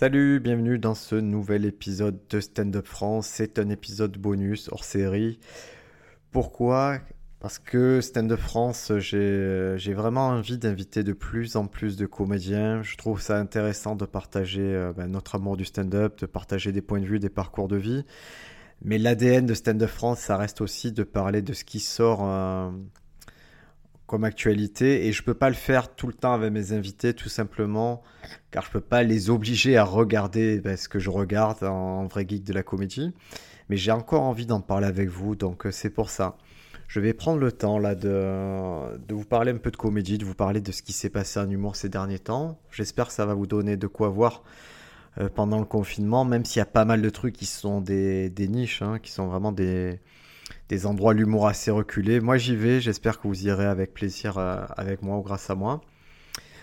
Salut, bienvenue dans ce nouvel épisode de Stand Up France. C'est un épisode bonus hors série. Pourquoi? Parce que Stand Up France, j'ai vraiment envie d'inviter de plus en plus de comédiens. Je trouve ça intéressant de partager euh, ben, notre amour du stand-up, de partager des points de vue, des parcours de vie. Mais l'ADN de Stand Up France, ça reste aussi de parler de ce qui sort. Euh, comme actualité et je peux pas le faire tout le temps avec mes invités tout simplement car je peux pas les obliger à regarder ben, ce que je regarde en, vrai geek de la comédie. Mais j'ai encore envie d'en parler avec vous donc euh, c'est pour ça. Je vais prendre le temps là de, de vous parler un peu de comédie de vous parler de ce qui s'est passé en humour ces derniers temps. J'espère que ça va vous donner de quoi voir euh, pendant le confinement même s'il y a pas mal de trucs qui sont des, des niches hein, qui sont vraiment des des endroits l'humour assez reculé. Moi j'y vais, j'espère que vous irez avec plaisir euh, avec moi ou grâce à moi.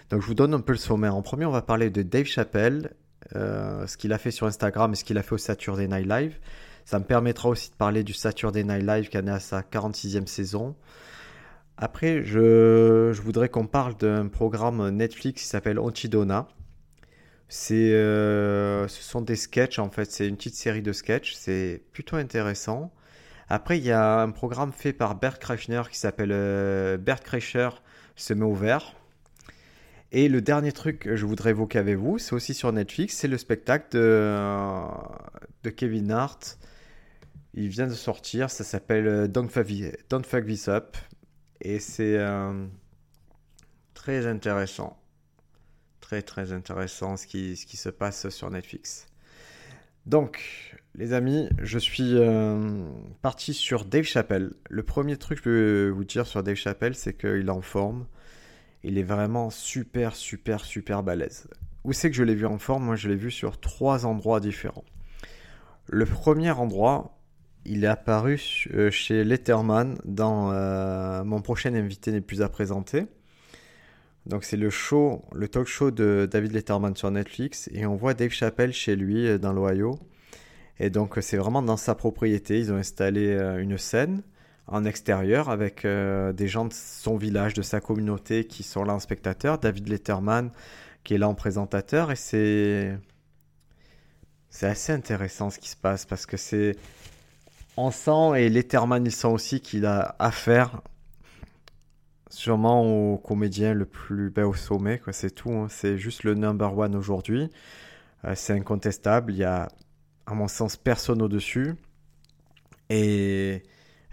Donc je vous donne un peu le sommaire. En premier on va parler de Dave Chappelle, euh, ce qu'il a fait sur Instagram et ce qu'il a fait au Saturday Night Live. Ça me permettra aussi de parler du Saturday Night Live qui en est à sa 46e saison. Après, je, voudrais qu'on parle d'un programme Netflix qui s'appelle Antidona. Euh, ce sont des sketchs en fait, c'est une petite série de sketchs, c'est plutôt intéressant. Après, il y a un programme fait par Bert Kreischer qui s'appelle euh, Bert Kreischer se met au vert. Et le dernier truc que je voudrais évoquer avec vous, c'est aussi sur Netflix, c'est le spectacle de, euh, Kevin Hart. Il vient de sortir, ça s'appelle euh, Don't Fuck, This Up. Et c'est très intéressant. Très très intéressant ce qui, ce qui se passe sur Netflix. Donc, les amis, je suis euh, parti sur Dave Chappelle. Le premier truc que je peux vous dire sur Dave Chappelle, c'est qu'il est en forme. Il est vraiment super, super, super balèze. Où c'est que je l'ai vu en forme? Moi, je l'ai vu sur trois endroits différents. Le premier endroit, il est apparu euh, chez Letterman dans euh, Mon prochain invité n'est plus à présenter. Donc c'est le show, le talk show de David Letterman sur Netflix et on voit Dave Chappelle chez lui dans l'Ohio. Et donc c'est vraiment dans sa propriété. Ils ont installé euh, une scène en extérieur avec euh, des gens de son village, de sa communauté qui sont là en spectateur. David Letterman qui est là en présentateur. Et c'est... C'est assez intéressant ce qui se passe parce que c'est... On sent, et Letterman il sent aussi qu'il a affaire sûrement au comédien le plus ben, au sommet, quoi. c'est tout. Hein. C'est juste le number one aujourd'hui. Euh, c'est incontestable. Il y a à mon sens, personne au-dessus. Et,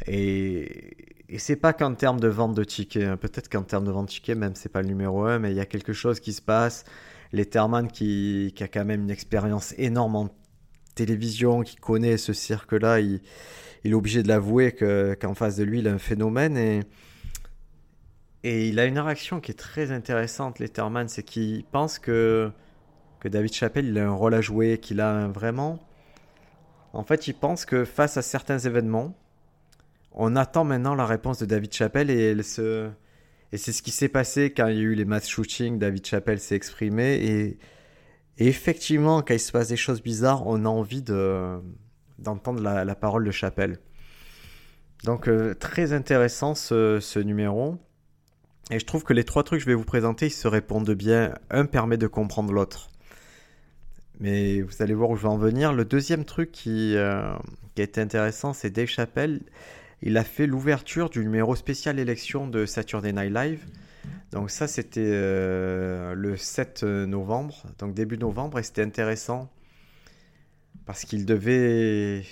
et, et c'est pas qu'en termes de vente de tickets, hein. peut-être qu'en termes de vente de tickets, même c'est pas le numéro un, mais il y a quelque chose qui se passe. Letterman qui, a quand même une expérience énorme en télévision, qui connaît ce cirque-là, il, il, est obligé de l'avouer qu'en face de lui, il a un phénomène et, et il a une réaction qui est très intéressante, Letterman, c'est qu'il pense que, que David Chappelle il a un rôle à jouer, qu'il a vraiment en fait, il pense que face à certains événements, on attend maintenant la réponse de David Chappelle et c'est ce qui s'est passé quand il y a eu les mass shootings. David Chappelle s'est exprimé et... effectivement, quand il se passe des choses bizarres, on a envie de d'entendre la, parole de Chappelle. Donc euh, très intéressant ce, ce, numéro. Et je trouve que les trois trucs que je vais vous présenter, ils se répondent bien. Un permet de comprendre l'autre. Mais vous allez voir où je vais en venir. Le deuxième truc qui, euh, qui a été intéressant, c'est Dave Chappelle. Il a fait l'ouverture du numéro spécial élection de Saturday Night Live. Donc ça, c'était euh, le 7 novembre, donc début novembre, et c'était intéressant parce qu'il devait...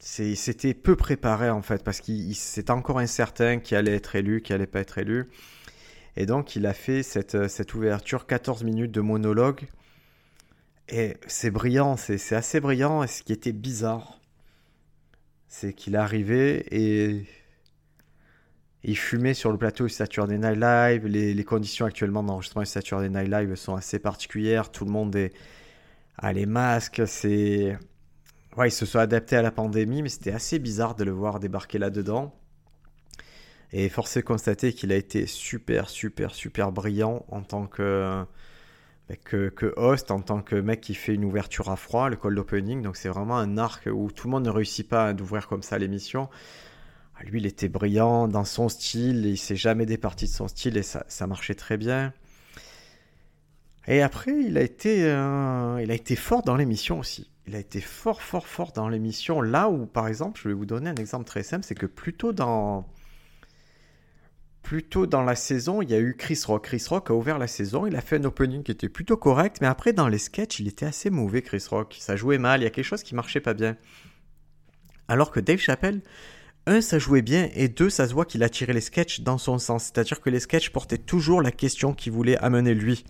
C'était peu préparé en fait, parce qu'il c'était encore incertain qui allait être élu, qui allait pas être élu. Et donc il a fait cette, cette ouverture, 14 minutes de monologue et c'est brillant, c'est assez brillant. Et ce qui était bizarre, c'est qu'il est arrivé et il fumait sur le plateau du Saturday Night Live. Les, conditions actuellement d'enregistrement du Saturday Night Live sont assez particulières. Tout le monde est à les masques. C'est ouais, ils se sont adaptés à la pandémie, mais c'était assez bizarre de le voir débarquer là-dedans. Et force est de constater qu'il a été super, super, super brillant en tant que que, que, host en tant que mec qui fait une ouverture à froid, le cold opening. Donc c'est vraiment un arc où tout le monde ne réussit pas d'ouvrir comme ça l'émission. Ah, lui, il était brillant dans son style, il s'est jamais départi de son style et ça, ça marchait très bien. Et après, il a été, euh, il a été fort dans l'émission aussi. Il a été fort, fort, fort dans l'émission. Là où, par exemple, je vais vous donner un exemple très simple, c'est que plutôt dans, plutôt dans la saison, il y a eu Chris Rock. Chris Rock a ouvert la saison, il a fait un opening qui était plutôt correct, mais après, dans les sketchs, il était assez mauvais, Chris Rock. Ça jouait mal, il y a quelque chose qui marchait pas bien. Alors que Dave Chappelle, un, ça jouait bien, et deux, ça se voit qu'il a tiré les sketchs dans son sens. C'est-à-dire que les sketchs portaient toujours la question qu'il voulait amener lui.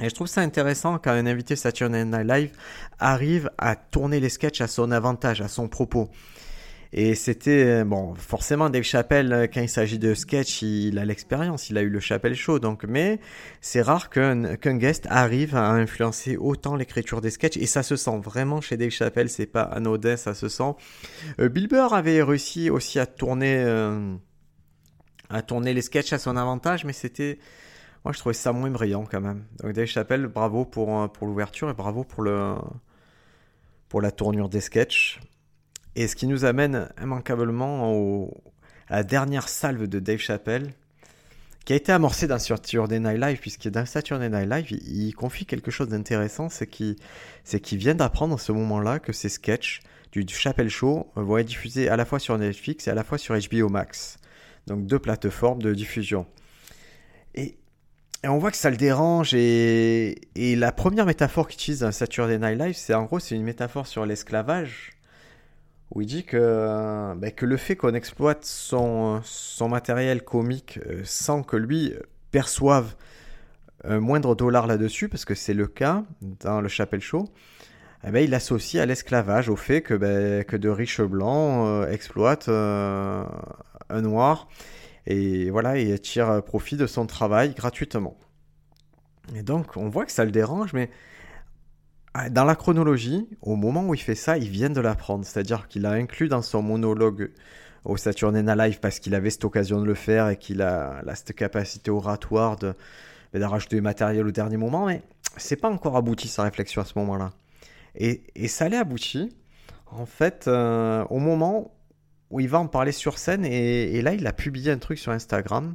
Et je trouve ça intéressant quand un invité Saturday Night Live arrive à tourner les sketchs à son avantage, à son propos. Et c'était, bon, forcément, Dave Chappelle, euh, quand il s'agit de sketch, il a l'expérience, il a eu le Chappelle Show, donc, mais c'est rare qu'un guest arrive à influencer autant l'écriture des sketchs, et ça se sent vraiment chez Dave Chappelle, c'est pas anodin, ça se sent. Euh, Bill Burr avait réussi aussi à tourner, euh, les sketchs à son avantage, mais c'était, moi je trouvais ça moins brillant quand même. Donc Dave Chappelle, bravo pour, l'ouverture et bravo pour la tournure des sketchs. Et ce qui nous amène immanquablement à la dernière salve de Dave Chappelle, qui a été amorcée dans Saturday Night Live, puisque dans Saturday Night Live, il, confie quelque chose d'intéressant, c'est qu'il vient d'apprendre à ce moment-là que ses sketchs du, Chappelle Show vont être diffusés à la fois sur Netflix et à la fois sur HBO Max. Donc deux plateformes de diffusion. Et, on voit que ça le dérange, et, et la première métaphore qu'il utilise dans Saturday Night Live, c'est en gros, c'est une métaphore sur l'esclavage où il dit que, ben, que le fait qu'on exploite son, son matériel comique euh, sans que lui perçoive un moindre dollar là-dessus, parce que c'est le cas dans le Chapelle Show, eh ben, il associe à l'esclavage, au fait que, ben, que de riches blancs euh, exploitent euh, un noir et voilà, et tire profit de son travail gratuitement. Et donc, on voit que ça le dérange, mais dans la chronologie, au moment où il fait ça, il vient de l'apprendre. C'est-à-dire qu'il a inclus dans son monologue au Night Live parce qu'il avait cette occasion de le faire et qu'il a, cette capacité oratoire de, de rajouter du matériel au dernier moment. Mais c'est pas encore abouti sa réflexion à ce moment-là. Et, ça l'est abouti, en fait, euh, au moment où il va en parler sur scène. Et là, il a publié un truc sur Instagram.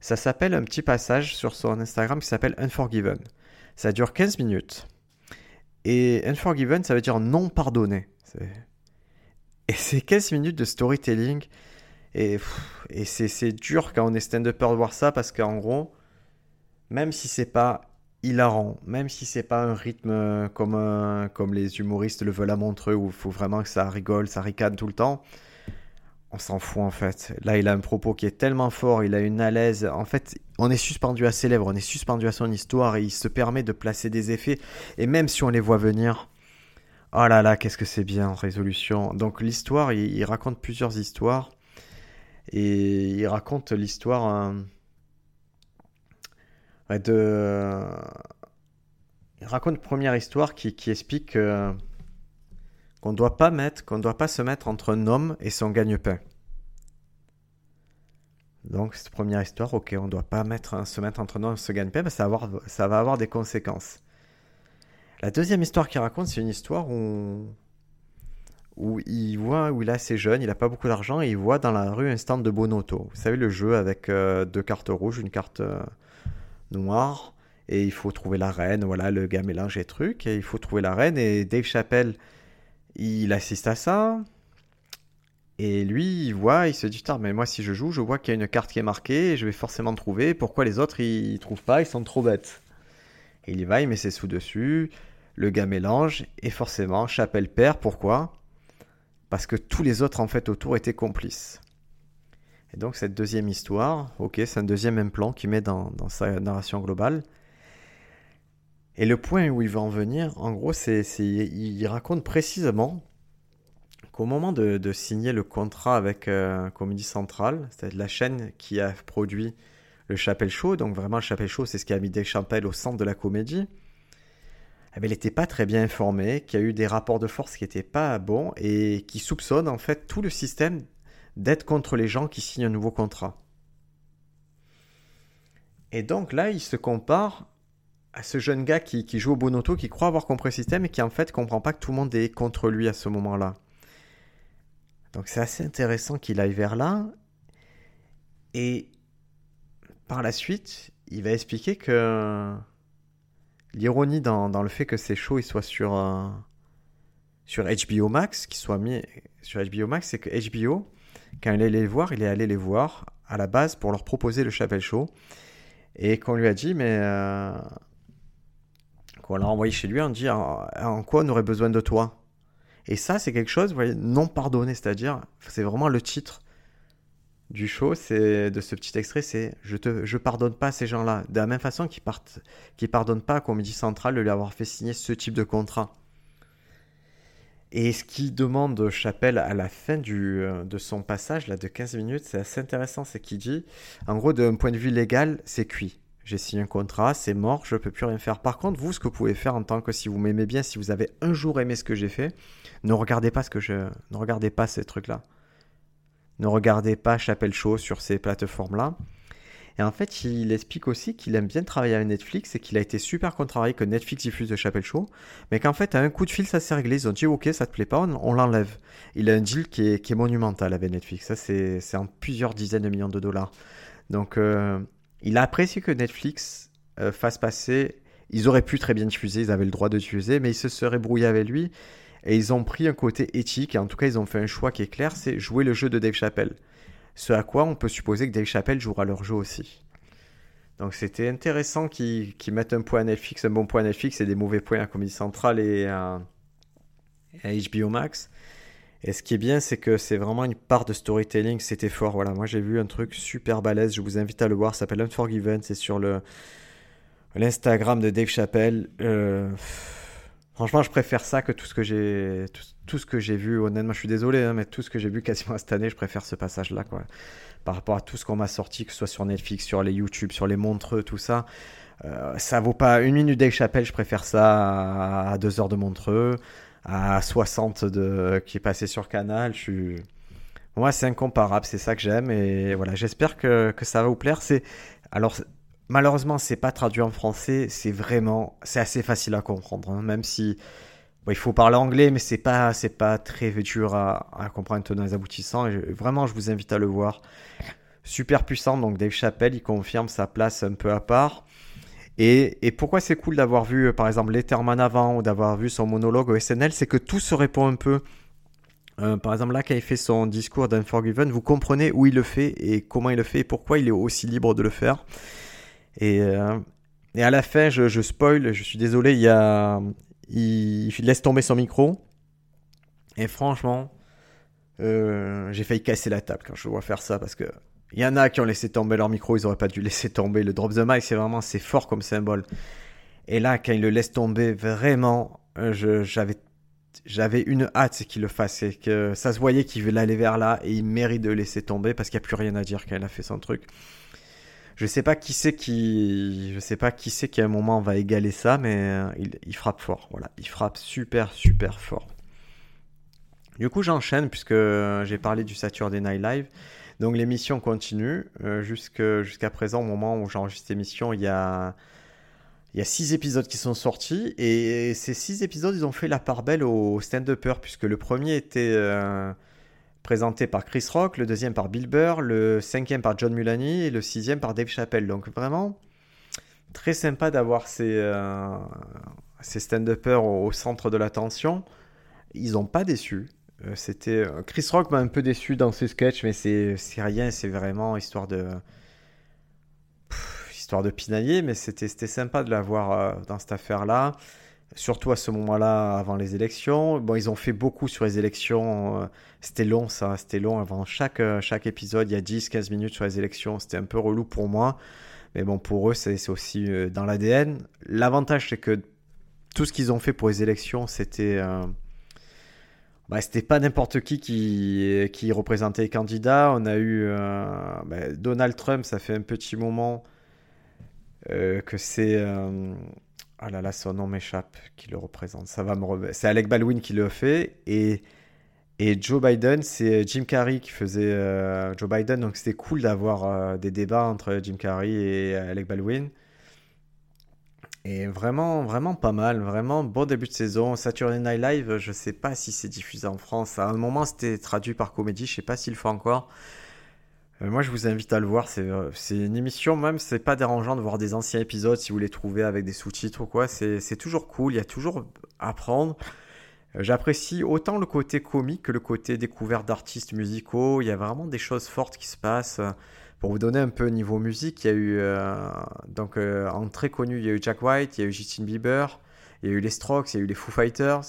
Ça s'appelle un petit passage sur son Instagram qui s'appelle Unforgiven. Ça dure 15 minutes. Et Unforgiven, ça veut dire non pardonné. Et c'est 15 minutes de storytelling. Et, et c'est dur quand on est stand-upper de voir ça parce qu'en gros, même si c'est pas hilarant, même si c'est pas un rythme comme, comme les humoristes le veulent à Montreux où il faut vraiment que ça rigole, ça ricane tout le temps, on s'en fout en fait. Là, il a un propos qui est tellement fort, il a une alaise. En fait, on est suspendu à ses lèvres, on est suspendu à son histoire et il se permet de placer des effets. Et même si on les voit venir, oh là là, qu'est-ce que c'est bien en résolution. Donc l'histoire, il, raconte plusieurs histoires et il raconte l'histoire euh, de. Il raconte une première histoire qui, explique qu'on doit pas mettre, qu'on doit pas se mettre entre un homme et son gagne-pain. Donc cette première histoire, ok, on ne doit pas mettre, se mettre entre un homme et son gagne-pain, ça, va avoir, ça va avoir des conséquences. La deuxième histoire qu'il raconte, c'est une histoire où, où il voit, où il est assez jeune, il n'a pas beaucoup d'argent, et il voit dans la rue un stand de Bonoto. Vous savez, le jeu avec euh, deux cartes rouges, une carte euh, noire, et il faut trouver la reine, voilà, le gars mélange les trucs, et il faut trouver la reine, et Dave Chappelle il assiste à ça. Et lui, il voit, il se dit, mais moi si je joue, je vois qu'il y a une carte qui est marquée, et je vais forcément trouver. Pourquoi les autres, ils, trouvent pas, ils sont trop bêtes. Il y va, il met ses sous dessus, le gars mélange, et forcément, Chapelle perd. Pourquoi? Parce que tous les autres, en fait, autour étaient complices. Et donc, cette deuxième histoire, ok, c'est un deuxième implant qu'il met dans sa narration globale. Et le point où il va en venir, en gros, c'est, il raconte précisément qu'au moment de, signer le contrat avec euh, Comédie Centrale, c'est la chaîne qui a produit le Chapelle Show, donc vraiment le Chapelle Show, c'est ce qui a mis Chappelle au centre de la comédie, eh ben, elle n'était pas très bien informée, qu'il y a eu des rapports de force qui n'étaient pas bons et qui soupçonnent en fait tout le système d'être contre les gens qui signent un nouveau contrat. Et donc là, il se compare à ce jeune gars qui, joue au Bonoto, qui croit avoir compris le système et qui en fait comprend pas que tout le monde est contre lui à ce moment-là. Donc c'est assez intéressant qu'il aille vers là. Et par la suite, il va expliquer que l'ironie dans, le fait que ces shows soient sur, euh, HBO Max, qu'ils soient mis sur HBO Max, c'est que HBO, quand il est allé les voir, il est allé les voir à la base pour leur proposer le Chapelle Show. Et qu'on lui a dit, mais. Euh, qu'on l'a envoyé chez lui, on dit en, quoi on aurait besoin de toi Et ça, c'est quelque chose, vous voyez, non pardonné, c'est-à-dire, c'est vraiment le titre du show, de ce petit extrait, c'est je te pardonne pas ces gens-là. De la même façon qu'ils partent, qui pardonnent pas à Comédie Centrale de lui avoir fait signer ce type de contrat. Et ce qu'il demande Chapelle à la fin euh, de son passage là de 15 minutes, c'est assez intéressant, c'est qu'il dit, en gros, d'un point de vue légal, c'est cuit. J'ai signé un contrat, c'est mort, je peux plus rien faire. Par contre, vous, ce que vous pouvez faire en tant que si vous m'aimez bien, si vous avez un jour aimé ce que j'ai fait, ne regardez pas ce que je, ne regardez pas ces trucs-là. Ne regardez pas Chapelle Show sur ces plateformes-là. Et en fait, il explique aussi qu'il aime bien travailler avec Netflix et qu'il a été super contrarié que Netflix diffuse de Chapelle Show, mais qu'en fait, à un coup de fil, ça s'est réglé. Ils ont dit, ok, ça te plaît pas, on, l'enlève. Il a un deal qui est, monumental avec Netflix. Ça, c'est en plusieurs dizaines de millions de dollars. Donc, euh, il a apprécié que Netflix euh, fasse passer. Ils auraient pu très bien diffuser, ils avaient le droit de diffuser, mais ils se seraient brouillés avec lui. Et ils ont pris un côté éthique, et en tout cas, ils ont fait un choix qui est clair c'est jouer le jeu de Dave Chappelle. Ce à quoi on peut supposer que Dave Chappelle jouera leur jeu aussi. Donc c'était intéressant qu'ils mettent un point à Netflix, un bon point à Netflix et des mauvais points à Comédie Centrale et à, HBO Max. Et ce qui est bien, c'est que c'est vraiment une part de storytelling, c'était fort. Voilà, moi j'ai vu un truc super balèze, je vous invite à le voir, ça s'appelle Unforgiven, c'est sur le l'Instagram de Dave Chappelle. Euh, franchement, je préfère ça que tout ce que j'ai tout ce que j'ai vu, honnêtement, je suis désolé, hein, mais tout ce que j'ai vu quasiment cette année, je préfère ce passage-là, quoi. Par rapport à tout ce qu'on m'a sorti, que ce soit sur Netflix, sur les YouTube, sur les montreux, tout ça. Euh, ça vaut pas une minute Dave Chappelle, je préfère ça à deux heures de montreux, à 60 de, qui est passé sur Canal. Je suis... Moi, c'est incomparable, c'est ça que j'aime, et voilà, j'espère que, que ça va vous plaire. C'est, alors, malheureusement, c'est pas traduit en français, c'est vraiment, c'est assez facile à comprendre, hein, même si il faut parler anglais, mais c'est pas, pas très dur à, comprendre dans les aboutissants. Et vraiment, je vous invite à le voir. Super puissant, donc Dave Chappelle, il confirme sa place un peu à part. Et, pourquoi c'est cool d'avoir vu, par exemple, Letterman avant ou d'avoir vu son monologue au SNL, c'est que tout se répond un peu. Euh, par exemple, là, quand il fait son discours d'Unforgiven, vous comprenez où il le fait et comment il le fait et pourquoi il est aussi libre de le faire. Et, euh, à la fin, je, je spoil, je suis désolé, il laisse tomber son micro. Et franchement, euh, j'ai failli casser la table quand je vois faire ça parce que il y en a qui ont laissé tomber leur micro, ils auraient pas dû laisser tomber. Le drop the mic, c'est vraiment c'est fort comme symbole. Et là, quand il le laisse tomber, vraiment, euh, j'avais j'avais une hâte qu'il le fasse que ça se voyait qu'il veut aller vers là et il mérite de laisser tomber parce qu'il n'y a plus rien à dire quand il a fait son truc. Je sais pas qui c'est qui, je sais pas qui c'est qui à un moment va égaler ça, mais euh, il, frappe fort. Voilà, il frappe super super fort. Du coup, j'enchaîne puisque j'ai parlé du Saturday Night Live. Donc l'émission continue euh, jusqu'à présent, au moment où j'enregistre l'émission, il y a il six épisodes qui sont sortis et ces six épisodes, ils ont fait la part belle au stand-upper puisque le premier était euh, présenté par Chris Rock, le deuxième par Bill Burr, le cinquième par John Mulaney et le sixième par Dave Chappelle. Donc vraiment très sympa d'avoir ces, euh, ces stand-uppers au, centre de l'attention. Ils n'ont pas déçu. Euh, c'était euh, Chris Rock m'a un peu déçu dans ses sketchs, mais c'est rien, c'est vraiment histoire de histoire de pinailler, mais c'était sympa de l'avoir dans cette affaire-là surtout à ce moment-là, avant les élections. Bon, ils ont fait beaucoup sur les élections. Euh, c'était long, ça. C'était long. Avant chaque, euh, chaque épisode, il y a 10-15 minutes sur les élections. C'était un peu relou pour moi. Mais bon, pour eux, c'est aussi euh, dans l'ADN. L'avantage, c'est que tout ce qu'ils ont fait pour les élections, c'était. Bah, c'était pas n'importe qui, qui qui représentait les candidats. On a eu bah, Donald Trump, ça fait un petit moment que c'est ah là là, son nom m'échappe, qui le représente. Ça va me C'est Alec Baldwin qui le fait. Et, et Joe Biden, c'est Jim Carrey qui faisait euh, Joe Biden. Donc c'était cool d'avoir euh, des débats entre Jim Carrey et Alec Baldwin. Et vraiment, vraiment pas mal. Vraiment bon début de saison. Saturday Night Live, je sais pas si c'est diffusé en France. À un moment, c'était traduit par comédie. Je sais pas s'il le fait encore. moi, je vous invite à le voir. C'est une émission, même, c'est pas dérangeant de voir des anciens épisodes si vous les trouvez avec des sous-titres ou quoi. C'est toujours cool. Il y a toujours à apprendre. J'apprécie autant le côté comique que le côté découverte d'artistes musicaux. Il y a vraiment des choses fortes qui se passent. Pour vous donner un peu niveau musique, il y a eu, euh, donc euh, en très connu, il y a eu Jack White, il y a eu Justin Bieber, il y a eu les Strokes, il y a eu les Foo Fighters.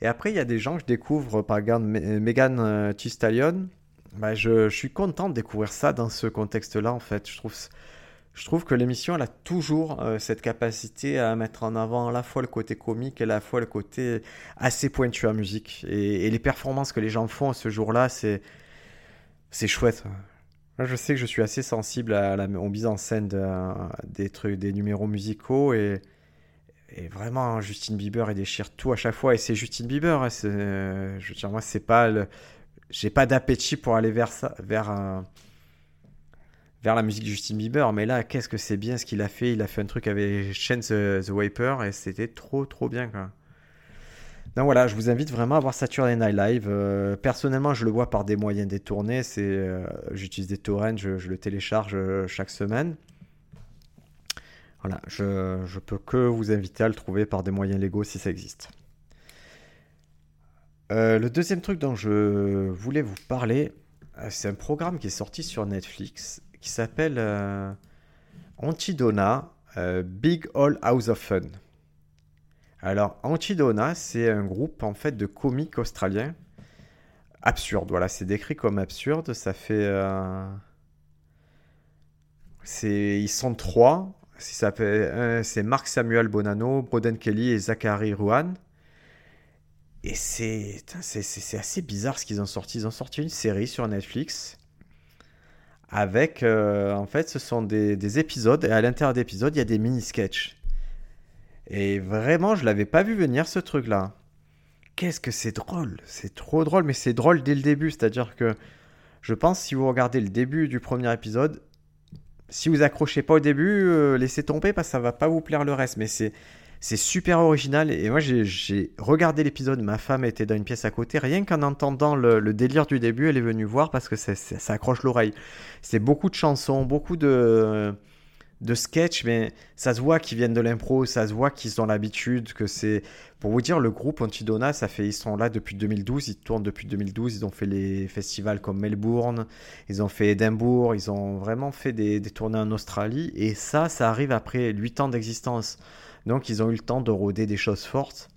Et après, il y a des gens que je découvre, par exemple Megan euh, Thee Stallion. Bah, je, suis content de découvrir ça dans ce contexte-là, en fait. Je trouve, que l'émission, elle a toujours cette capacité à mettre en avant à la fois le côté comique et à la fois le côté assez pointu en musique. Et, les performances que les gens font ce jour-là, c'est chouette. Je sais que je suis assez sensible à la, aux mises en scène des, trucs, des numéros musicaux et, vraiment, Justin Bieber, il déchire tout à chaque fois. Et c'est Justin Bieber. Hein, je veux dire, moi, c'est pas le, j'ai pas d'appétit pour aller vers ça, vers un vers la musique de Justin Bieber. Mais là, qu'est-ce que c'est bien ce qu'il a fait. Il a fait un truc avec Chance the, the Wiper et c'était trop, trop bien. Quoi. Donc voilà, je vous invite vraiment à voir Saturday Night Live. Euh, personnellement, je le vois par des moyens détournés. C'est, euh, j'utilise des torrents, je, le télécharge euh, chaque semaine. Voilà, je, je peux que vous inviter à le trouver par des moyens légaux si ça existe. le deuxième truc dont je voulais vous parler, c'est un programme qui est sorti sur Netflix qui s'appelle Antidona Big All House of Fun. Alors, Antidona, c'est un groupe en fait de comiques australiens absurde. Voilà, c'est décrit comme absurde. Ça fait. Euh, ils sont trois. C'est Marc Samuel Bonanno, Broden Kelly et Zachary Ruan. Et c'est, assez bizarre ce qu'ils ont sorti. Ils ont sorti une série sur Netflix avec, euh, en fait, ce sont des, épisodes, et à l'intérieur d'épisodes, il y a des mini-sketchs. Et vraiment, je l'avais pas vu venir ce truc-là. Qu'est-ce que c'est drôle C'est trop drôle, mais c'est drôle dès le début. C'est-à-dire que je pense, si vous regardez le début du premier épisode, si vous accrochez pas au début, euh, laissez tomber parce que ça va pas vous plaire le reste. Mais c'est c'est super original. Et moi, j'ai regardé l'épisode. Ma femme était dans une pièce à côté. Rien qu'en entendant le, délire du début, elle est venue voir parce que ça, accroche l'oreille. C'est beaucoup de chansons, beaucoup de, de sketchs, mais ça se voit qu'ils viennent de l'impro. Ça se voit qu'ils ont l'habitude. Que c'est. Pour vous dire, le groupe Antidona, ça fait, ils sont là depuis 2012. Ils tournent depuis 2012. Ils ont fait les festivals comme Melbourne. Ils ont fait Édimbourg. Ils ont vraiment fait des, des tournées en Australie. Et ça, ça arrive après 8 ans d'existence. Donc ils ont eu le temps de rôder des choses fortes.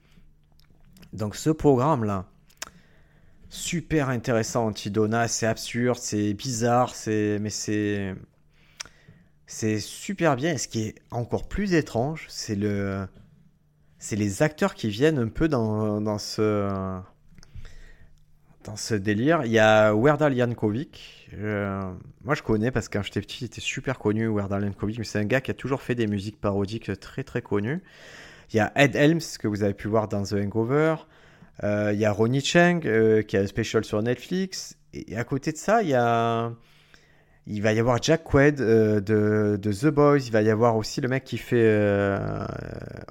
Donc ce programme-là, super intéressant, Antidona, c'est absurde, c'est bizarre, c'est mais c'est c'est super bien. Et ce qui est encore plus étrange, c'est le c'est les acteurs qui viennent un peu dans, dans ce dans ce délire. Il y a Werdal Jankovic. Euh, moi, je connais parce que quand j'étais petit, il était super connu, Werdal Jankovic. Mais c'est un gars qui a toujours fait des musiques parodiques très très connues. Il y a Ed Helms, que vous avez pu voir dans The Hangover. Euh, il y a Ronnie Cheng, euh, qui a un special sur Netflix. Et, à côté de ça, il y a. Il va y avoir Jack Quaid de, de, The Boys. Il va y avoir aussi le mec qui fait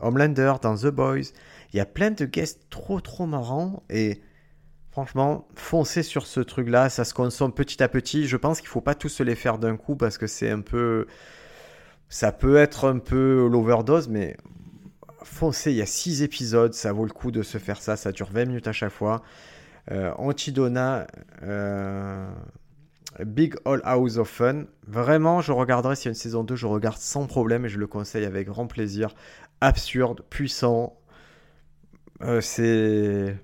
Homelander dans The Boys. Il y a plein de guests trop trop marrants. Et Franchement, foncez sur ce truc-là, ça se consomme petit à petit. Je pense qu'il ne faut pas tous se les faire d'un coup parce que c'est un peu. Ça peut être un peu l'overdose, mais foncez, il y a 6 épisodes, ça vaut le coup de se faire ça, ça dure 20 minutes à chaque fois. Euh, Antidona, euh, Big All House of Fun. Vraiment, je regarderai s'il y a une saison 2, je regarde sans problème et je le conseille avec grand plaisir. Absurde, puissant. Euh, c'est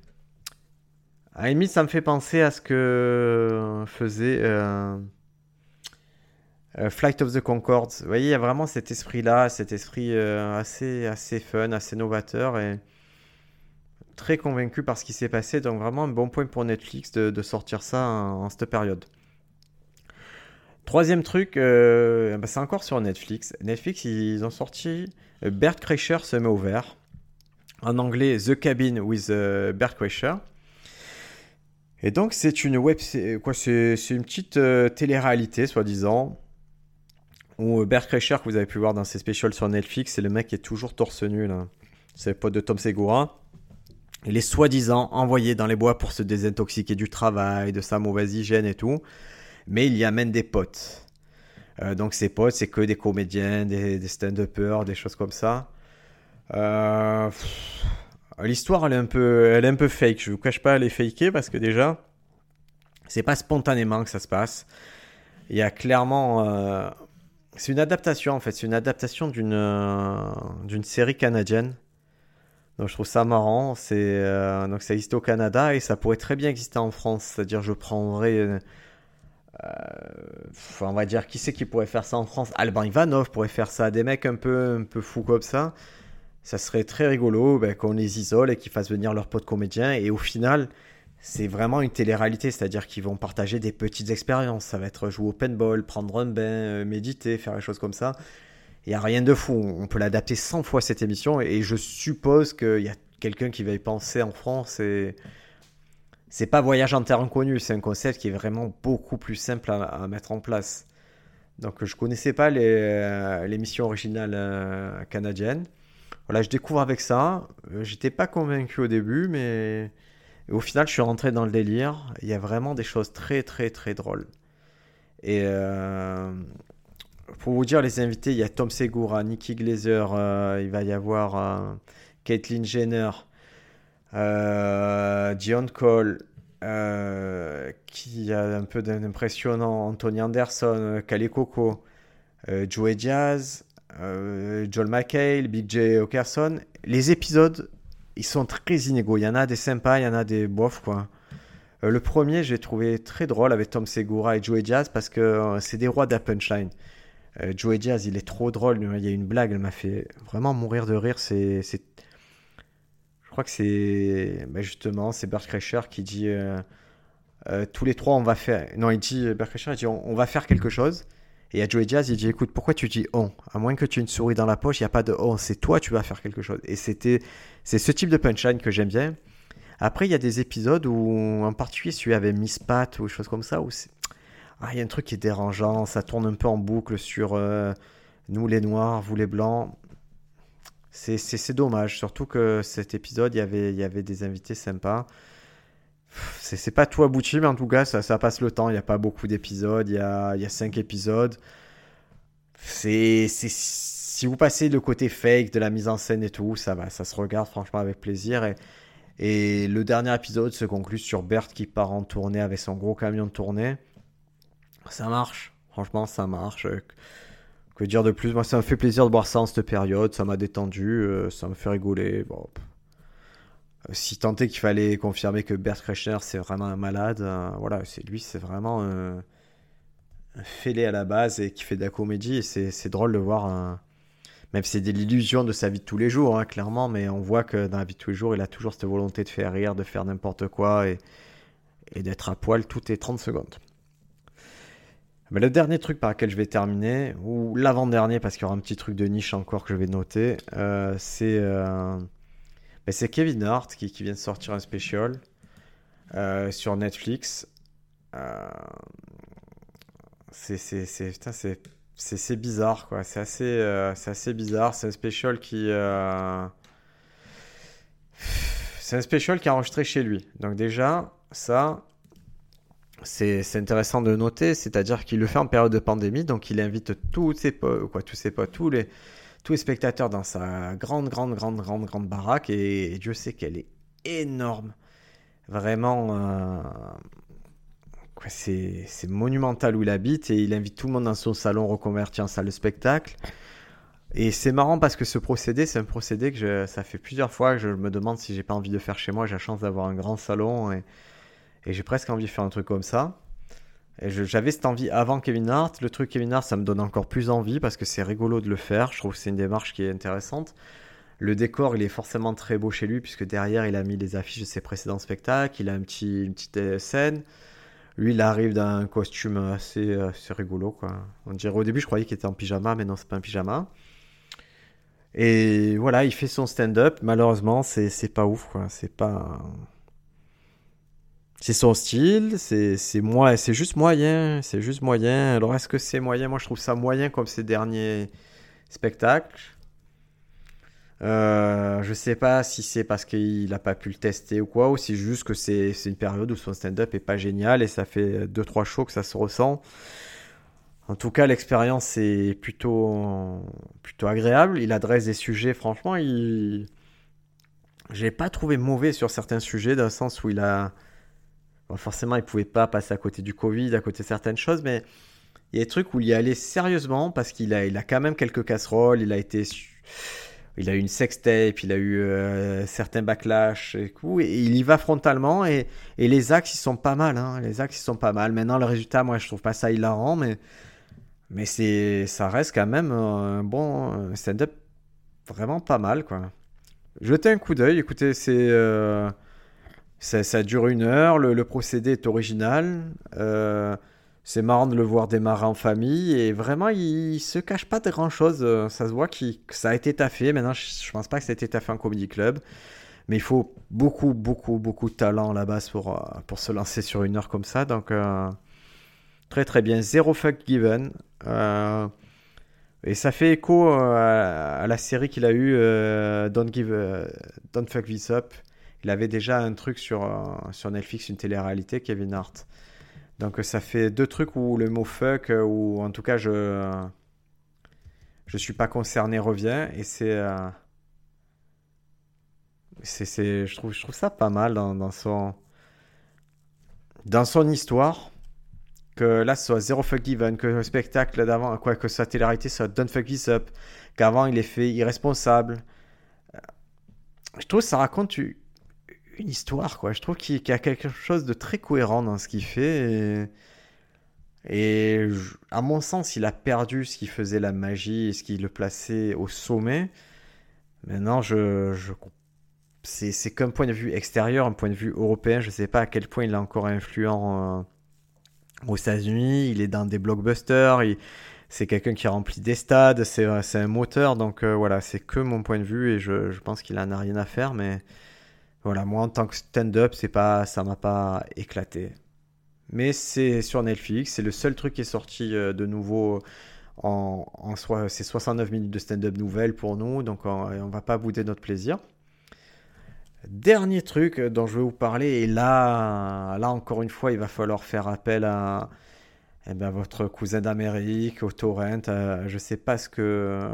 à la limite, ça me fait penser à ce que faisait euh, euh, Flight of the Concords. Vous voyez, il y a vraiment cet esprit-là, cet esprit assez, assez fun, assez novateur et très convaincu par ce qui s'est passé. Donc vraiment un bon point pour Netflix de, sortir ça en, cette période. Troisième truc, bah, c'est encore sur Netflix. Netflix, ils ont sorti Bert Kreischer se met au vert. En anglais, The Cabin with Bert Kreischer. Et donc c'est une web, quoi, c'est une petite euh, télé-réalité soi-disant où euh, Bert Kreischer que vous avez pu voir dans ses specials sur Netflix, c'est le mec qui est toujours torse nu là. C'est le pote de Tom Segura. Il est soi-disant envoyé dans les bois pour se désintoxiquer du travail, de sa mauvaise hygiène et tout. Mais il y amène des potes. Euh, donc ses potes, c'est que des comédiens, des, stand-uppers, des choses comme ça. Euh, L'histoire, elle est un peu, fake. Je vous cache pas, elle est fakée parce que déjà, c'est pas spontanément que ça se passe. Il y a clairement, euh, c'est une adaptation en fait. C'est une adaptation d'une série canadienne. Donc je trouve ça marrant. C'est donc ça existe au Canada et ça pourrait très bien exister en France. C'est-à-dire je prendrais euh, on va dire qui c'est qui pourrait faire ça en France? Alban Ivanov pourrait faire ça. Des mecs un peu un peu fous comme ça. Ça serait très rigolo ben, qu'on les isole et qu'ils fassent venir leurs potes comédiens et au final c'est vraiment une télé-réalité. C'est-à-dire qu'ils vont partager des petites expériences. Ça va être jouer au paintball prendre un bain euh, méditer faire des choses comme ça. Il n'y a rien de fou. On peut l'adapter 100 fois cette émission. Et je suppose qu'il y a quelqu'un qui va y penser en France et c'est pas voyage en terre inconnue, c'est un concept qui est vraiment beaucoup plus simple à, mettre en place. Donc je connaissais pas euh, l'émission originale euh, canadienne. Voilà, je découvre avec ça. Euh, J'étais pas convaincu au début, mais au final, je suis rentré dans le délire. Il y a vraiment des choses très très très drôles. Et euh, pour vous dire, les invités, il y a Tom Segura, Nikki Glazer, euh, il va y avoir euh, Caitlyn Jenner, euh, Dion Cole, euh, qui a un peu d'impressionnant, Anthony Anderson, euh, Kale Coco, euh, Joey euh, Joel McHale, Big J. Okerson. Les épisodes, ils sont très inégaux. Il y en a des sympas, il y en a des bofs, quoi. Euh, le premier, j'ai trouvé très drôle avec Tom Segura et Joey Jazz parce que euh, c'est des rois de la. Euh, Joey Jazz, il est trop drôle. Il y a une blague, elle m'a fait vraiment mourir de rire. C'est, crois que c'est ben justement, c'est Bert Kreischer qui dit euh, euh, tous les trois, on va faire. Non, il dit Bert Kreischer, il dit on, va faire quelque chose. Et à Joey Jazz, il dit écoute, pourquoi tu dis on? À moins que tu aies une souris dans la poche, il n'y a pas de on. C'est toi, tu vas faire quelque chose. Et c'était, c'est ce type de punchline que j'aime bien. Après, il y a des épisodes où, en particulier, celui avec Miss Pat ou choses comme ça, où. Ah, il y a un truc qui est dérangeant, ça tourne un peu en boucle sur euh, nous les noirs, vous les blancs. C'est, dommage, surtout que cet épisode, il y avait, il y avait des invités sympas. C'est, pas tout abouti, mais en tout cas, ça, ça passe le temps. Il n'y a pas beaucoup d'épisodes, il y a, y a cinq épisodes. C'est, si vous passez le côté fake de la mise en scène et tout, ça va, ça se regarde franchement avec plaisir. Et, et le dernier épisode se conclut sur Bert qui part en tournée avec son gros camion de tournée. Ça marche, franchement, ça marche. Que dire de plus? Moi, ça me fait plaisir de voir ça en cette période. Ça m'a détendu, euh, ça me fait rigoler. Euh, si tant est qu'il fallait confirmer que Bert Kreischer c'est vraiment un malade, euh, voilà, c'est lui, c'est vraiment un, fêlé à la base et qui fait de la comédie. Et c'est drôle de voir même c'est de l'illusion de sa vie de tous les jours, hein, clairement, mais on voit que dans la vie de tous les jours, il a toujours cette volonté de faire rire, de faire n'importe quoi et, et d'être à poil toutes les 30 secondes. Mais le dernier truc par lequel je vais terminer, ou l'avant-dernier, parce qu'il y aura un petit truc de niche encore que je vais noter, euh, c'est euh, ben, c'est Kevin Hart qui, vient de sortir un special euh, sur Netflix. Euh, c'est bizarre quoi. C'est assez assez bizarre. C'est un special qui c'est un special qui est enregistré chez lui. Donc déjà ça c'est intéressant de noter c'est à dire qu'il le fait en période de pandémie donc il invite tous ses potes quoi tous ses potes tous les tous les spectateurs dans sa grande grande grande grande grande baraque et, Dieu sait qu'elle est énorme vraiment euh, c'est monumental où il habite et il invite tout le monde dans son salon reconverti en salle de spectacle. Et c'est marrant parce que ce procédé, c'est un procédé que je- ça fait plusieurs fois que je me demande si j'ai pas envie de faire chez moi. J'ai la chance d'avoir un grand salon et, et j'ai presque envie de faire un truc comme ça. Et j'avais cette envie avant Kevin Hart. Le truc Kevin Hart, ça me donne encore plus envie parce que c'est rigolo de le faire. Je trouve que c'est une démarche qui est intéressante. Le décor, il est forcément très beau chez lui puisque derrière, il a mis les affiches de ses précédents spectacles. Il a un petit, une petite euh, scène. Lui, il arrive dans un costume assez, assez rigolo, quoi. On dirait au début, je croyais qu'il était en pyjama, mais non, c'est pas un pyjama. Et voilà, il fait son stand-up. Malheureusement, c'est pas ouf. C'est pas. C'est son style, c'est moi, c'est juste moyen, c'est juste moyen. Alors est-ce que c'est moyen? Moi, je trouve ça moyen comme ses derniers spectacles. Euh, je sais pas si c'est parce qu'il n'a pas pu le tester ou quoi, ou si juste que c'est une période où son stand-up est pas génial et ça fait 2-3 shows que ça se ressent. En tout cas, l'expérience est plutôt, plutôt agréable. Il adresse des sujets, franchement, il. J'ai pas trouvé mauvais sur certains sujets, dans le sens où il a. forcément, il pouvait pas passer à côté du Covid, à côté de certaines choses, mais il y a des trucs où il y allait sérieusement parce qu'il a, il a quand même quelques casseroles, il a été il a eu une sextape, il a eu euh, certains backlash et, et il y va frontalement et, et, les axes ils sont pas mal, hein, les axes ils sont pas mal. Maintenant le résultat, moi je trouve pas ça hilarant, mais mais c'est ça reste quand même un bon stand-up vraiment pas mal quoi. Jetez un coup d'œil, écoutez c'est euh, ça, dure une heure, le, procédé est original. Euh, c'est marrant de le voir démarrer en famille et vraiment il, se cache pas de grand chose. Euh, ça se voit que ça a été taffé. Maintenant, je, ne pense pas que ça a été taffé en comedy club, mais il faut beaucoup, beaucoup, beaucoup de talent à la base pour, euh, pour se lancer sur une heure comme ça. Donc, très très bien. Zero fuck given. et ça fait écho à, la série qu'il a eu Don't Give, Don't Fuck This Up. Il avait déjà un truc sur, sur Netflix, une télé-réalité, Kevin Hart. Donc ça fait deux trucs où le mot fuck, euh, ou en tout cas je je suis pas concerné revient et c'est euh, c'est je trouve je trouve ça pas mal dans, son dans son histoire que là ce soit Zero Fuck Given, que le spectacle d'avant, quoi que sa télé soit Don't Fuck This Up, qu'avant il est fait irresponsable. Euh, je trouve ça raconte une histoire, quoi. Je trouve qu'il y a quelque chose de très cohérent dans ce qu'il fait. Et, à mon sens, il a perdu ce qui faisait la magie ce qui le plaçait au sommet. Maintenant, je, je c'est qu'un point de vue extérieur, un point de vue européen. Je ne sais pas à quel point il est encore influent euh, aux États-Unis. Il est dans des blockbusters. c'est quelqu'un qui remplit des stades. C'est un moteur. Donc euh, voilà, c'est que mon point de vue et je, je pense qu'il en a rien à faire. Mais voilà, moi en tant que stand-up, c'est pas, ça m'a pas éclaté. Mais c'est sur Netflix, c'est le seul truc qui est sorti euh, de nouveau en, en c'est 69 minutes de stand-up nouvelle pour nous, donc on, va pas bouder notre plaisir. Dernier truc dont je vais vous parler, et là, là encore une fois, il va falloir faire appel à eh ben, votre cousin d'Amérique, au torrent. Euh, je sais pas ce que,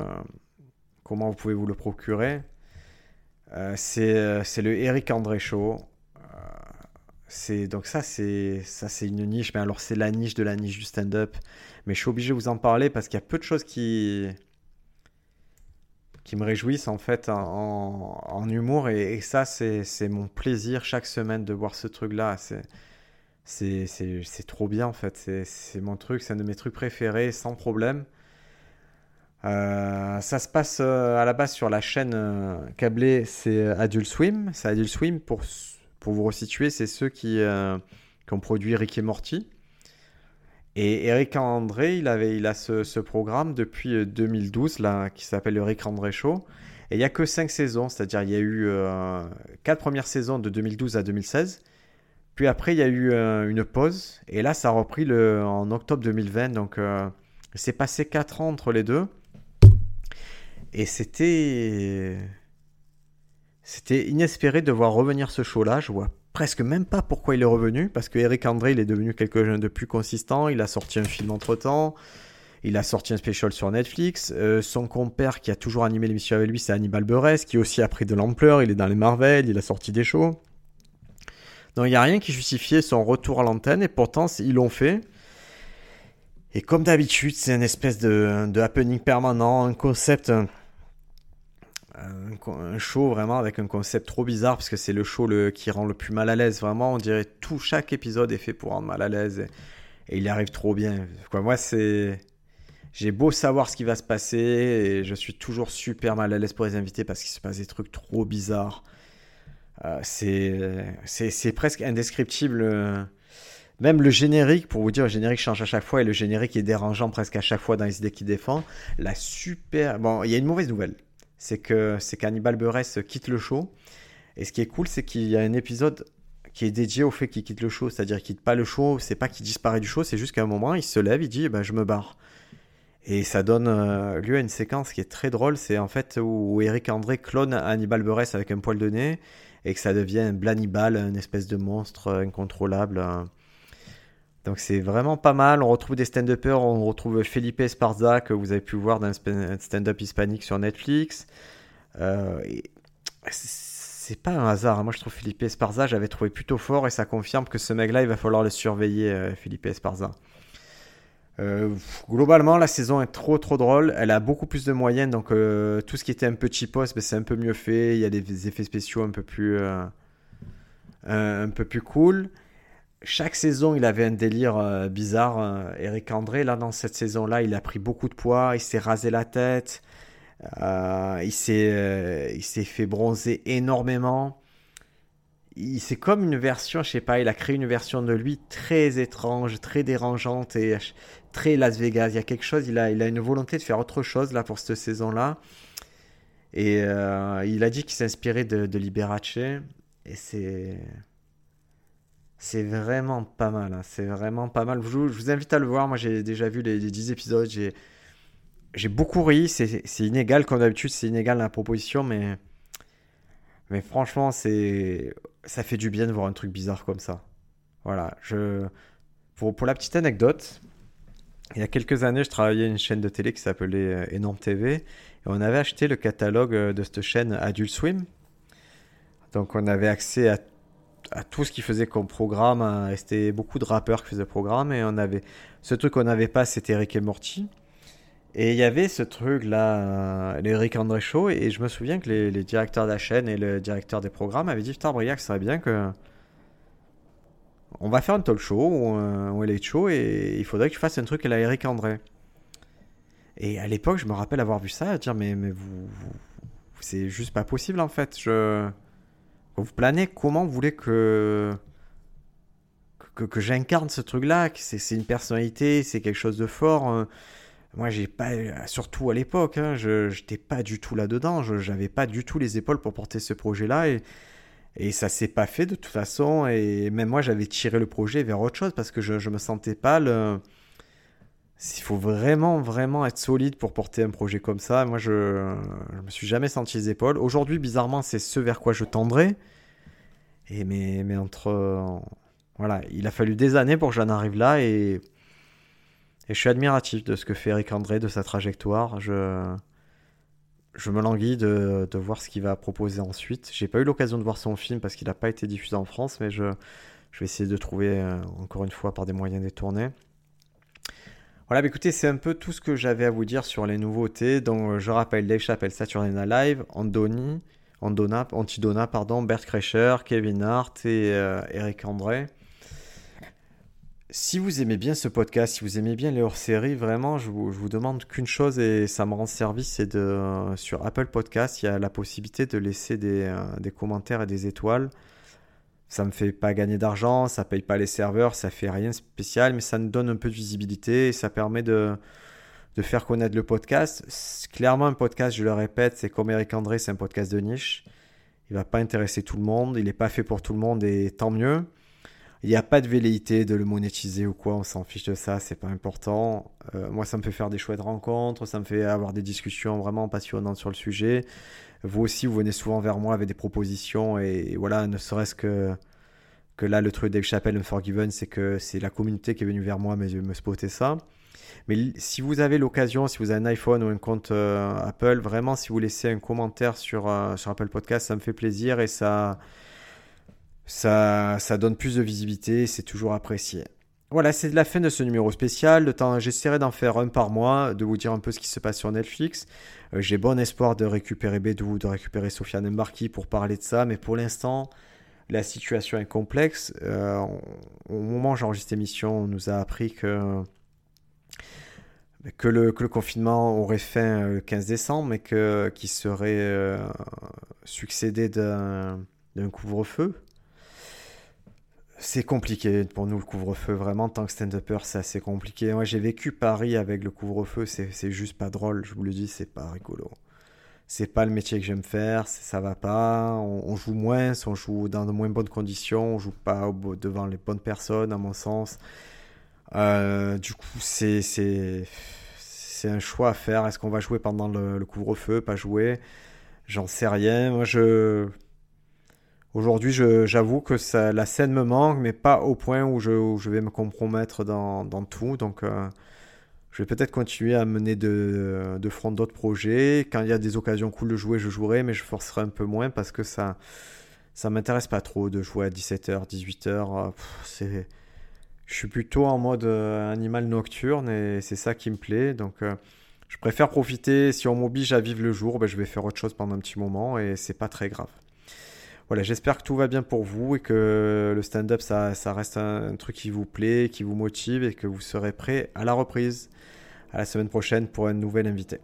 comment vous pouvez vous le procurer. Euh, euh, c'est le Eric André Show. Euh, c'est donc ça c'est ça c'est une niche mais alors c'est la niche de la niche du stand-up. Mais je suis obligé de vous en parler parce qu'il y a peu de choses qui qui me réjouissent en fait en, en humour. Et, ça c'est mon plaisir chaque semaine de voir ce truc là c'est c'est trop bien en fait. C'est mon truc c'est un de mes trucs préférés sans problème euh, ça se passe euh, à la base sur la chaîne euh, câblée, c'est Adult Swim. C'est Adult Swim, pour, pour vous resituer, c'est ceux qui, qui, ont produit Rick et Morty. Et Eric André, il, avait, il a ce, programme depuis 2012 là, qui s'appelle le Rick André Show. Et il n'y a que 5 saisons, c'est-à-dire il y a eu 4 premières saisons de 2012 à 2016. Puis après, il y a eu une pause. Et là, ça a repris le, en octobre 2020. Donc, c'est passé 4 ans entre les deux. Et c'était. C'était inespéré de voir revenir ce show-là. Je vois presque même pas pourquoi il est revenu, parce que Eric André, il est devenu quelque chose de plus consistant. Il a sorti un film entre temps. Il a sorti un special sur Netflix. Euh, son compère qui a toujours animé l'émission avec lui, c'est Hannibal Buress, qui aussi a pris de l'ampleur. Il est dans les Marvel, il a sorti des shows. Donc il n'y a rien qui justifiait son retour à l'antenne, et pourtant ils l'ont fait. Et comme d'habitude, c'est une espèce de, happening permanent, un concept show vraiment avec un concept trop bizarre parce que c'est le show qui rend le plus mal à l'aise. Vraiment, on dirait tout chaque épisode est fait pour rendre mal à l'aise et, il arrive trop bien. Quoi, moi, c'est j'ai beau savoir ce qui va se passer et je suis toujours super mal à l'aise pour les invités parce qu'il se passe des trucs trop bizarres. Euh, c'est presque indescriptible. Même le générique, pour vous dire, le générique change à chaque fois et le générique est dérangeant presque à chaque fois dans les idées qu'il défend. La super. Bon, il y a une mauvaise nouvelle c'est que c'est qu'Hannibal Buress quitte le show. Et ce qui est cool, c'est qu'il y a un épisode qui est dédié au fait qu'il quitte le show, c'est-à-dire qu'il quitte pas le show, c'est pas qu'il disparaît du show, c'est juste qu'à un moment, il se lève, il dit, bah, je me barre. Et ça donne euh, lieu à une séquence qui est très drôle. C'est en fait où Eric André clone Hannibal Buress avec un poil de nez et que ça devient Blanibal, une espèce de monstre incontrôlable. Donc c'est vraiment pas mal. On retrouve des stand-uppers. On retrouve Felipe Esparza que vous avez pu voir dans un stand-up hispanique sur Netflix. Euh, c'est pas un hasard. Moi je trouve Felipe Esparza, j'avais trouvé plutôt fort et ça confirme que ce mec-là, il va falloir le surveiller, euh, Felipe Esparza. Euh, globalement, la saison est trop trop drôle. Elle a beaucoup plus de moyens, donc euh, tout ce qui était un peu cheapos, ben, c'est un peu mieux fait. Il y a des effets spéciaux un peu plus, un peu plus cool. Chaque saison, il avait un délire bizarre. Eric André, là, dans cette saison-là, il a pris beaucoup de poids, il s'est rasé la tête, il s'est, il s'est fait bronzer énormément c'est comme une version, je sais pas, il a créé une version de lui très étrange, très dérangeante et très Las Vegas. Il y a quelque chose, il a, il a une volonté de faire autre chose là pour cette saison-là. Et euh, il a dit qu'il s'inspirait de, de, Liberace. Et c'est. C'est vraiment pas mal. Hein. C'est vraiment pas mal. Je vous, invite à le voir. Moi, j'ai déjà vu les, les 10 épisodes. J'ai beaucoup ri. C'est inégal, comme d'habitude, c'est inégal la proposition, mais. Mais franchement, c'est ça fait du bien de voir un truc bizarre comme ça. Voilà, je pour, pour la petite anecdote, il y a quelques années, je travaillais à une chaîne de télé qui s'appelait Enorme euh, TV et on avait acheté le catalogue euh, de cette chaîne Adult Swim. Donc on avait accès à, à tout ce qui faisait comme programme. Hein, c'était beaucoup de rappeurs qui faisaient programme et on avait ce truc qu'on n'avait pas, c'était Rick et Morty. Et il y avait ce truc-là, l'Eric André Show, et je me souviens que les, directeurs de la chaîne et le directeur des programmes avaient dit Putain, Briac, ça serait bien que. On va faire un talk show ou un, late show, et il faudrait que tu fasses un truc à la Eric André. Et à l'époque, je me rappelle avoir vu ça, et dire Mais, mais vous, c'est juste pas possible en fait. Je. Vous planez, comment vous voulez que. que, que j'incarne ce truc-là C'est une personnalité, c'est quelque chose de fort. Hein. Moi, j'ai pas, surtout à l'époque, hein, je n'étais pas du tout là-dedans. Je n'avais pas du tout les épaules pour porter ce projet-là. Et, et ça s'est pas fait de toute façon. Et même moi, j'avais tiré le projet vers autre chose parce que je ne me sentais pas le. Il faut vraiment, vraiment être solide pour porter un projet comme ça. Moi, je ne me suis jamais senti les épaules. Aujourd'hui, bizarrement, c'est ce vers quoi je tendrais. Et mais, entre. Voilà, il a fallu des années pour que j'en arrive là. Et je suis admiratif de ce que fait Eric André, de sa trajectoire. Je, je me languis de, de voir ce qu'il va proposer ensuite. J'ai pas eu l'occasion de voir son film parce qu'il n'a pas été diffusé en France, mais je, je vais essayer de trouver euh, encore une fois par des moyens détournés. Voilà, bah écoutez, c'est un peu tout ce que j'avais à vous dire sur les nouveautés. Donc, je rappelle Dave Chappelle, Saturday Night Live, Andoni, Andona, Antidona, pardon, Bert Kreischer, Kevin Hart et euh, Eric André. Si vous aimez bien ce podcast, si vous aimez bien les hors-séries, vraiment, je vous, vous demande qu'une chose et ça me rend service, c'est de sur Apple Podcast, il y a la possibilité de laisser des, euh, des commentaires et des étoiles. Ça me fait pas gagner d'argent, ça paye pas les serveurs, ça fait rien de spécial, mais ça nous donne un peu de visibilité et ça permet de, de faire connaître le podcast. Clairement, un podcast, je le répète, c'est comme Eric André, c'est un podcast de niche. Il va pas intéresser tout le monde, il n'est pas fait pour tout le monde et tant mieux. Il n'y a pas de velléité de le monétiser ou quoi, on s'en fiche de ça, c'est pas important. Euh, moi, ça me fait faire des chouettes rencontres, ça me fait avoir des discussions vraiment passionnantes sur le sujet. Vous aussi, vous venez souvent vers moi avec des propositions et, voilà, ne serait-ce que que là, le truc Dave Chappelle Unforgiven, c'est que c'est la communauté qui est venue vers moi me, me spotter ça. Mais si vous avez l'occasion, si vous avez un iPhone ou un compte euh, Apple, vraiment, si vous laissez un commentaire sur, euh, sur Apple Podcast, ça me fait plaisir et ça, ça, ça donne plus de visibilité, c'est toujours apprécié. Voilà, c'est la fin de ce numéro spécial. J'essaierai d'en faire un par mois, de vous dire un peu ce qui se passe sur Netflix. Euh, j'ai bon espoir de récupérer Bédou, de récupérer Sofiane Mbarki pour parler de ça, mais pour l'instant, la situation est complexe. Euh, au moment où j'enregistre l'émission, on nous a appris que, le, confinement aurait fin le 15 décembre, mais qu'il serait euh, succédé d'un couvre-feu c'est compliqué pour nous le couvre-feu, vraiment, tant que stand-upper, c'est assez compliqué. Moi, j'ai vécu Paris avec le couvre-feu, c'est juste pas drôle, je vous le dis, c'est pas rigolo. C'est pas le métier que j'aime faire, ça va pas, on, joue moins, on joue dans de moins bonnes conditions, on joue pas devant les bonnes personnes, à mon sens. Euh, du coup, c'est un choix à faire. Est-ce qu'on va jouer pendant le, couvre-feu, pas jouer J'en sais rien. Moi, je. Aujourd'hui, j'avoue que la scène me manque, mais pas au point où je, vais me compromettre dans, tout. Donc, euh, je vais peut-être continuer à mener de, front d'autres projets. Quand il y a des occasions cool de jouer, je jouerai, mais je forcerai un peu moins parce que ça ça m'intéresse pas trop de jouer à 17h, 18h. C'est je suis plutôt en mode euh, animal nocturne et c'est ça qui me plaît. Donc, euh, je préfère profiter. Si on m'oblige à vivre le jour, ben, je vais faire autre chose pendant un petit moment et c'est pas très grave. Voilà, j'espère que tout va bien pour vous et que le stand-up, ça, ça reste un, truc qui vous plaît, qui vous motive et que vous serez prêt à la reprise. À la semaine prochaine pour un nouvel invité.